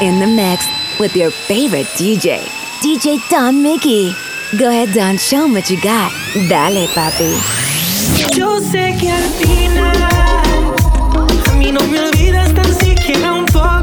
in the mix with your favorite DJ, DJ Don Mickey. Go ahead, Don, show him what you got. Dale, papi. Yo sé que al final a mí no me olvidas tan siquiera un poco.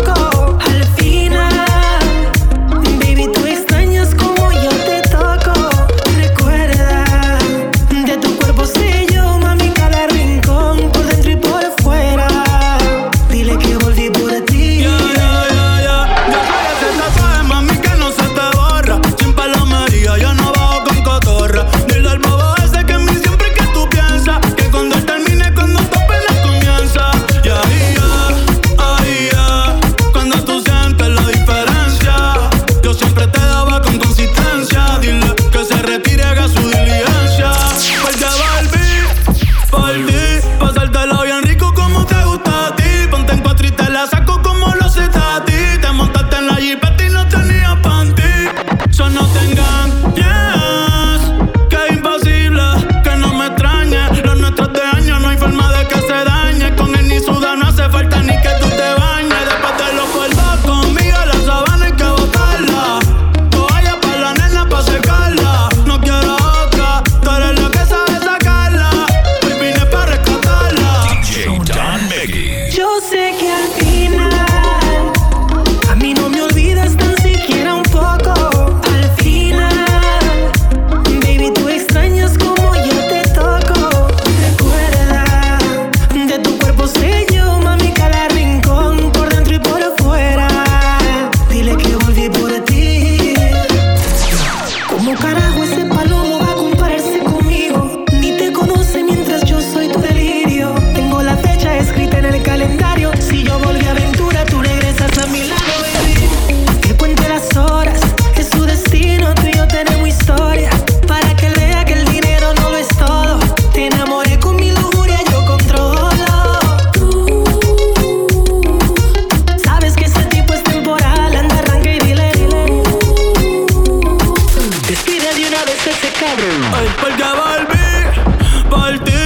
Ay, porque volví por ti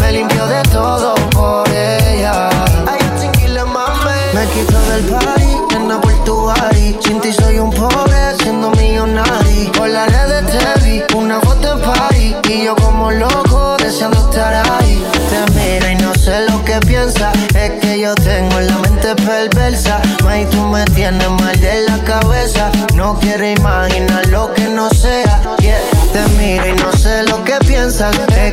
me limpió de todo por ella. Ay, chiquile, mame. Me quito del party, nena por tu. Sin ti soy un pobre, siendo millonario. Por la red te vi, una foto en party. Y yo como loco, deseando estar ahí. Te miro y no sé lo que piensa. Es que yo tengo la mente perversa. May, tú me tienes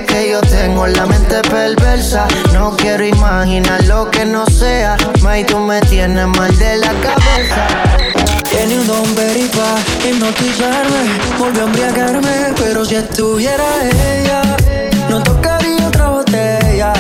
que yo tengo la mente perversa. No quiero imaginar lo que no sea. May, tú me tienes mal de la cabeza. Tiene un don veripa, hipnotizarme, volvió a embriagarme. Pero si estuviera ella, no tocaría otra botella.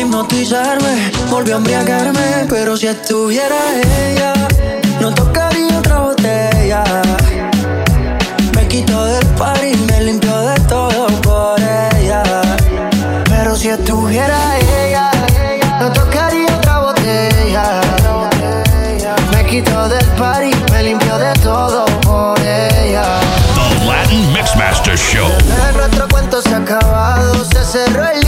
hipnotizarme, volvió a embriagarme. Pero si estuviera ella, no tocaría otra botella. Me quitó del par y me limpió de todo por ella. Pero si estuviera ella, no tocaría otra botella. Me quitó del par y me limpió de todo por ella. The Latin Mixmaster Show. nuestro cuento se ha acabado, se cerró el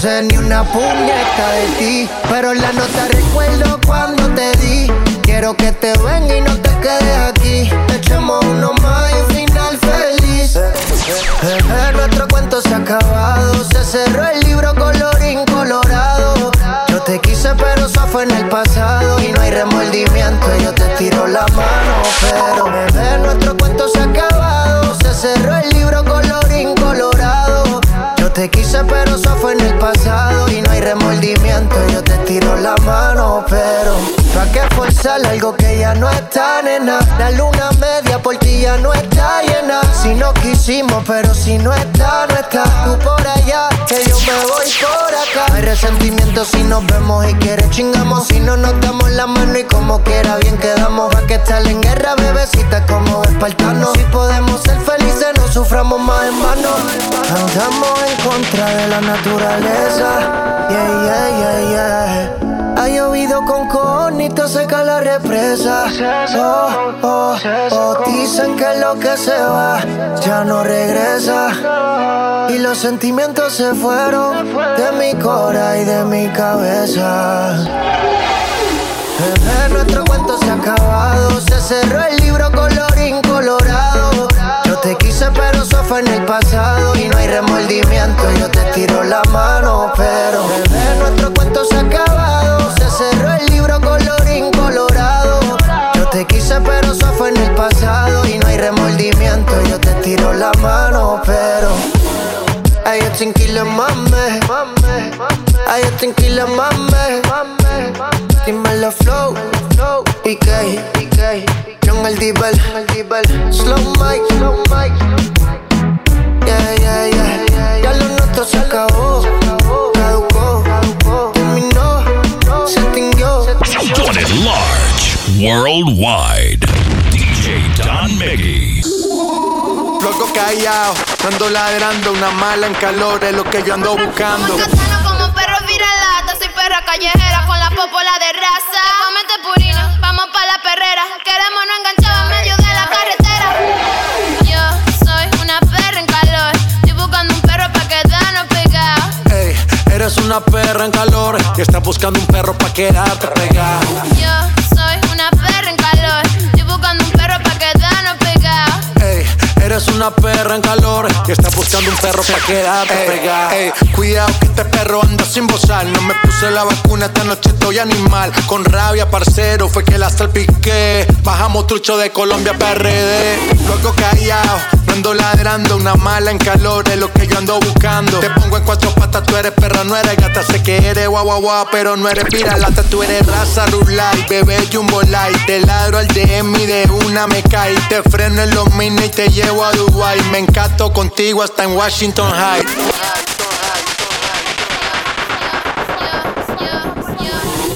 sé ni una puñeta de ti. Pero la nota recuerdo cuando te di. Quiero que te venga y no te quedes aquí. Echemos uno más y un final feliz. Bebé, nuestro cuento se ha acabado. Se cerró el libro colorín colorado. Yo te quise, pero eso fue en el pasado. Y no hay remordimiento. Yo te tiro la mano. Pero bebé, nuestro cuento se ha acabado. Se cerró el libro colorín colorado. Te quise, pero eso fue en el pasado. Y no hay remordimiento. Yo te tiro la mano. Pero, ¿para qué forzar algo que ya no está, nena? La luna media por ti ya no está llena. Si no quisimos, pero si no está, no está. Tú por allá, que yo me voy por acá. Hay resentimiento si nos vemos y quieres chingamos. Si no nos damos la mano y como quiera bien quedamos. Va que estar en guerra, bebecita, como espartanos. Si podemos ser felices, no suframos más en vano. Andamos en contra de la naturaleza. Yeah, yeah, yeah, yeah. Ha llovido con conito, seca la represa. Oh, oh, oh, dicen que lo que se va ya no regresa. Y los sentimientos se fueron de mi cora y de mi cabeza. Bebé, nuestro cuento se ha acabado. Se cerró el libro colorín colorado. Yo te quise, pero eso fue en el pasado. Remordimiento. Yo te tiro la mano, pero nuestro cuento se ha acabado. Se cerró el libro colorín colorado. Yo te quise, pero eso fue en el pasado. Y no hay remordimiento. Yo te tiro la mano, pero. Ay, yo tranquila, mame. Ay, yo tranquila, mame. Dímelo flow, PK, John el Dibel, Slow Mike, Slow Mike. Yeah, yeah, yeah. Ya lo nuestro se acabó, caducó, terminó, se extinguió. It large, worldwide. DJ Don Miggy. Loco callado, ando ladrando, una mala en calor es lo que yo ando buscando. Como como perro viralata, soy perra callejera con la popola de raza. Comete purina, vamos pa' la perrera. Queremos no enganchado en medio una perra en calor y estás buscando un perro pa' quedarte pegado. Yo eres una perra en calor y estás buscando un perro pa' quedarte pegado. Ey, cuidado que este perro anda sin bozar. No me puse la vacuna, esta noche estoy animal. Con rabia, parcero, fue que la salpiqué. Bajamos trucho de Colombia, PRD. Luego callado, no ando ladrando. Una mala en calor es lo que yo ando buscando. Te pongo en cuatro patas, tú eres perra, no eres gata. Sé que eres guau guau guau, pero no eres viralata. Tú eres raza rulay, bebé jumbo light. Te ladro al DM y de una me cae. Te freno en los mini y te llevo a Dubai. Me encanto contigo hasta en Washington High.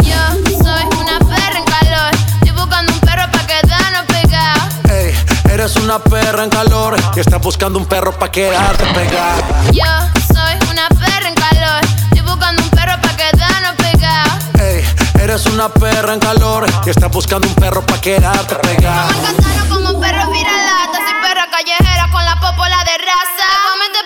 Yo soy una perra en calor, estoy buscando un perro pa' quedarnos pegados. Ey, eres una perra en calor y estás buscando un perro pa' quedarte pegado. Yo soy una perra en calor, estoy buscando un perro pa' quedarnos pegados. Ey, eres una perra en calor y estás buscando un perro pa' quedarte pegado. Raza. Comete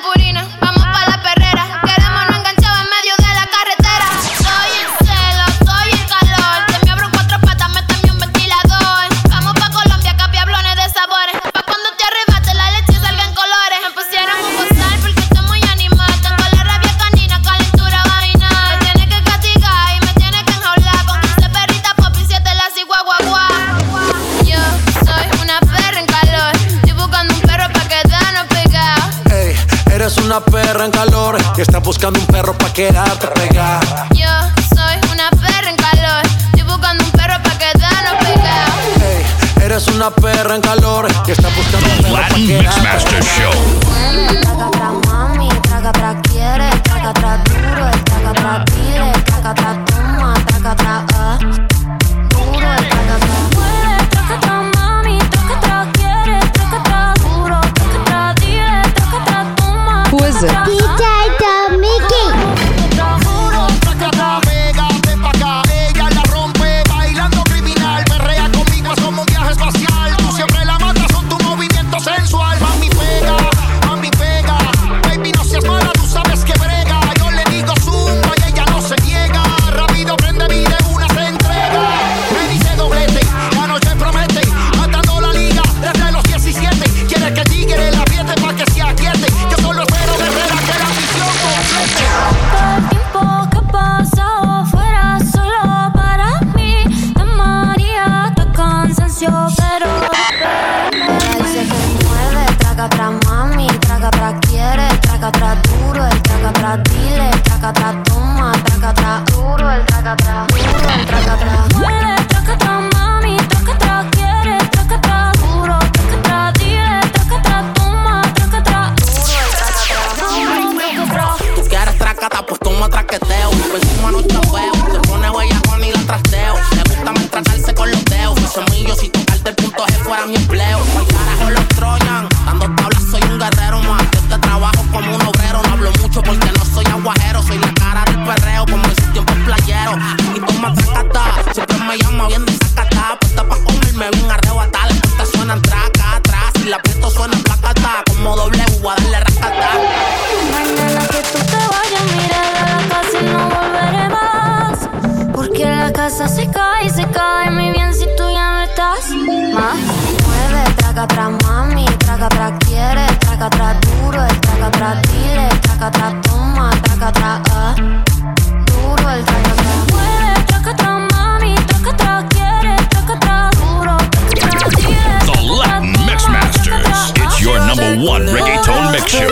Music. make it. atrás duro, el traca atrás dile, traca atrás toma, traca atrás duro, el traca atrás duro, el traca atrás. Muere, traca atrás mami, traca atrás quiere, traca atrás duro, traca atrás dile, traca atrás toma, traca atrás duro, el traca atrás. Duro, traca. Tú quieres tracata, pues toma traqueteo, pues por encima no chapeo, te pone con y la trasteo, le gusta maltratarse con los dedos, pues semillos y tocarte el punto G fuera mi empleo. perreo. Y toma tacata, siempre me llama bien desacata. Puesta pa' comerme bien arrebatada. Las puertas suenan traca, atrás. Si la aprieto suena placata. Como doble U a darle racata. Mañana que tú te vayas, mira de la casa y no volveré más. Porque la casa se cae, se cae muy bien si tú ya no estás. Más mueve, traga atrás, mami. Traga atrás, quiere, traga atrás, duro. Traga atrás, dile, traga atrás, toma, traga atrás, ah. The Latin Mix Masters. It's your number one reggaeton mix show.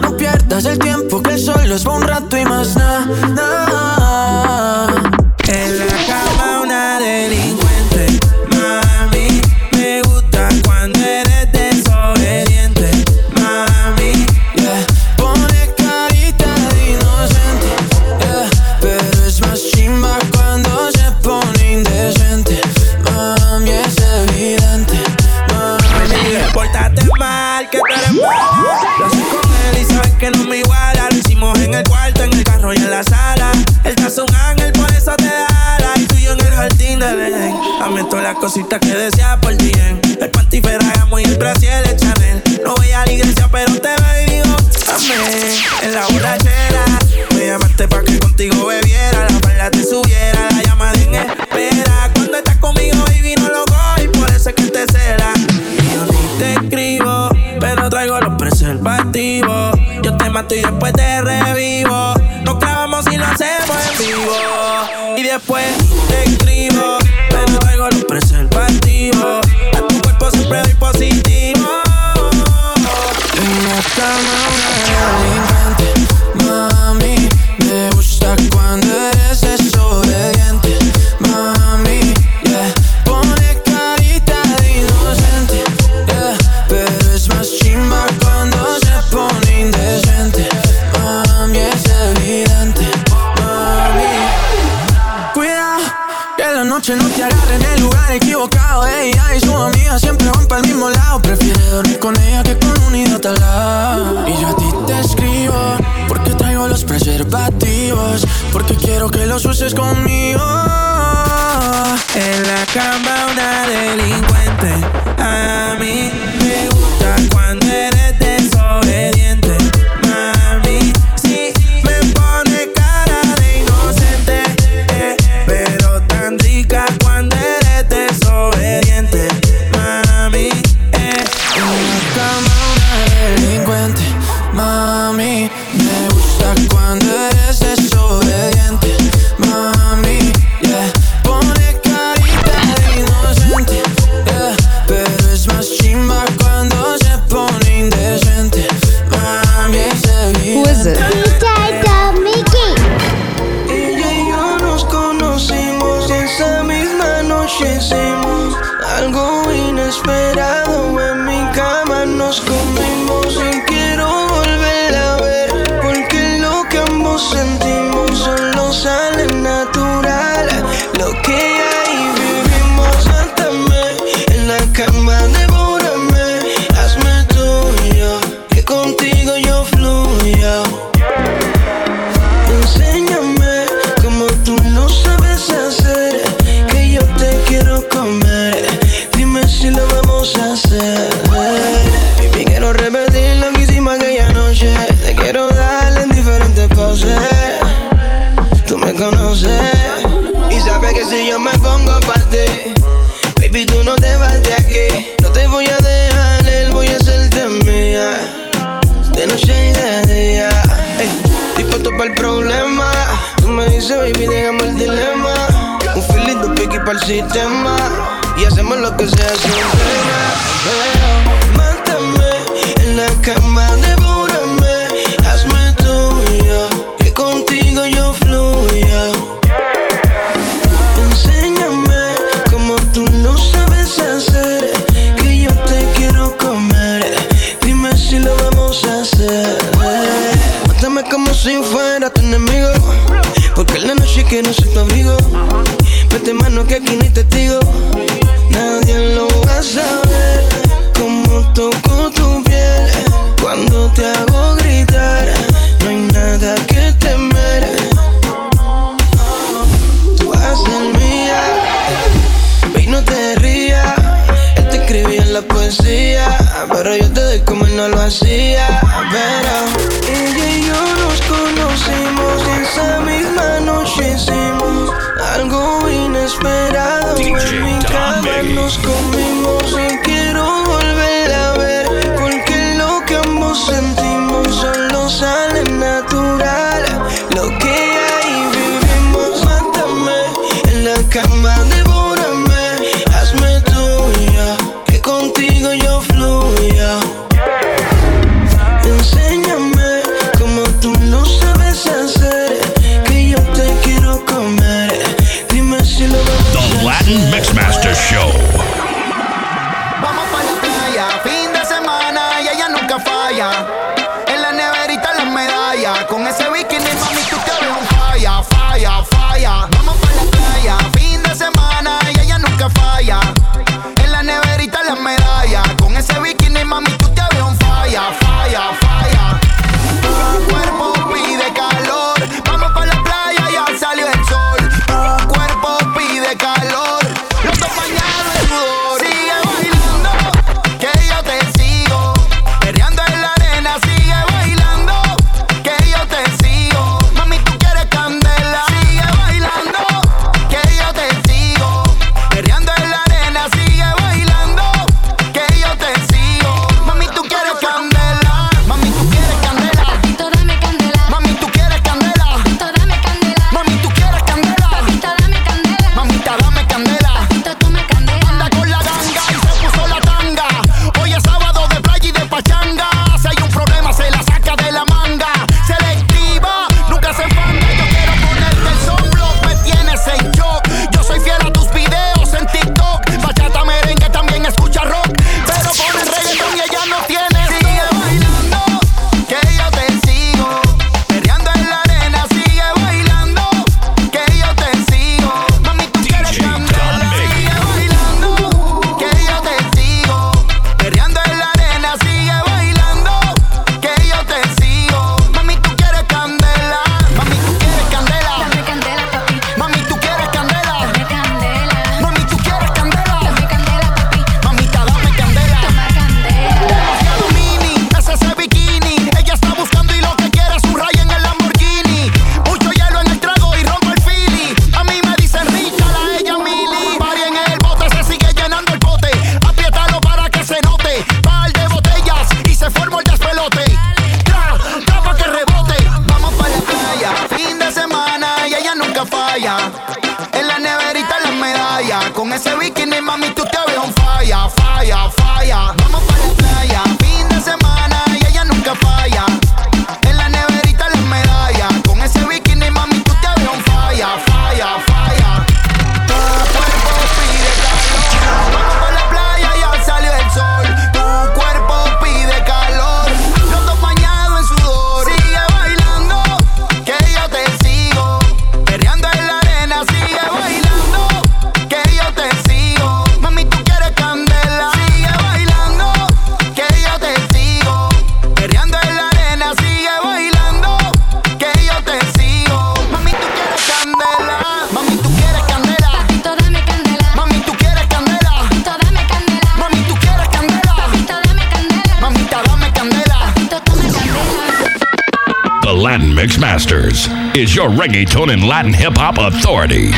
No pierdas el tiempo que el sol los va un rato y más nada. cositas el sistema y hacemos lo que sea sin pena. Pero mátame en la cama de que aquí no testigo. Nadie lo va a saber cómo toco tu piel cuando te hago gritar. No hay nada que temer. Tú haces mía, ve no te rías. Él te escribía en la poesía, pero yo te doy como él no lo hacía. yeah. is your reggaeton and Latin hip hop authority.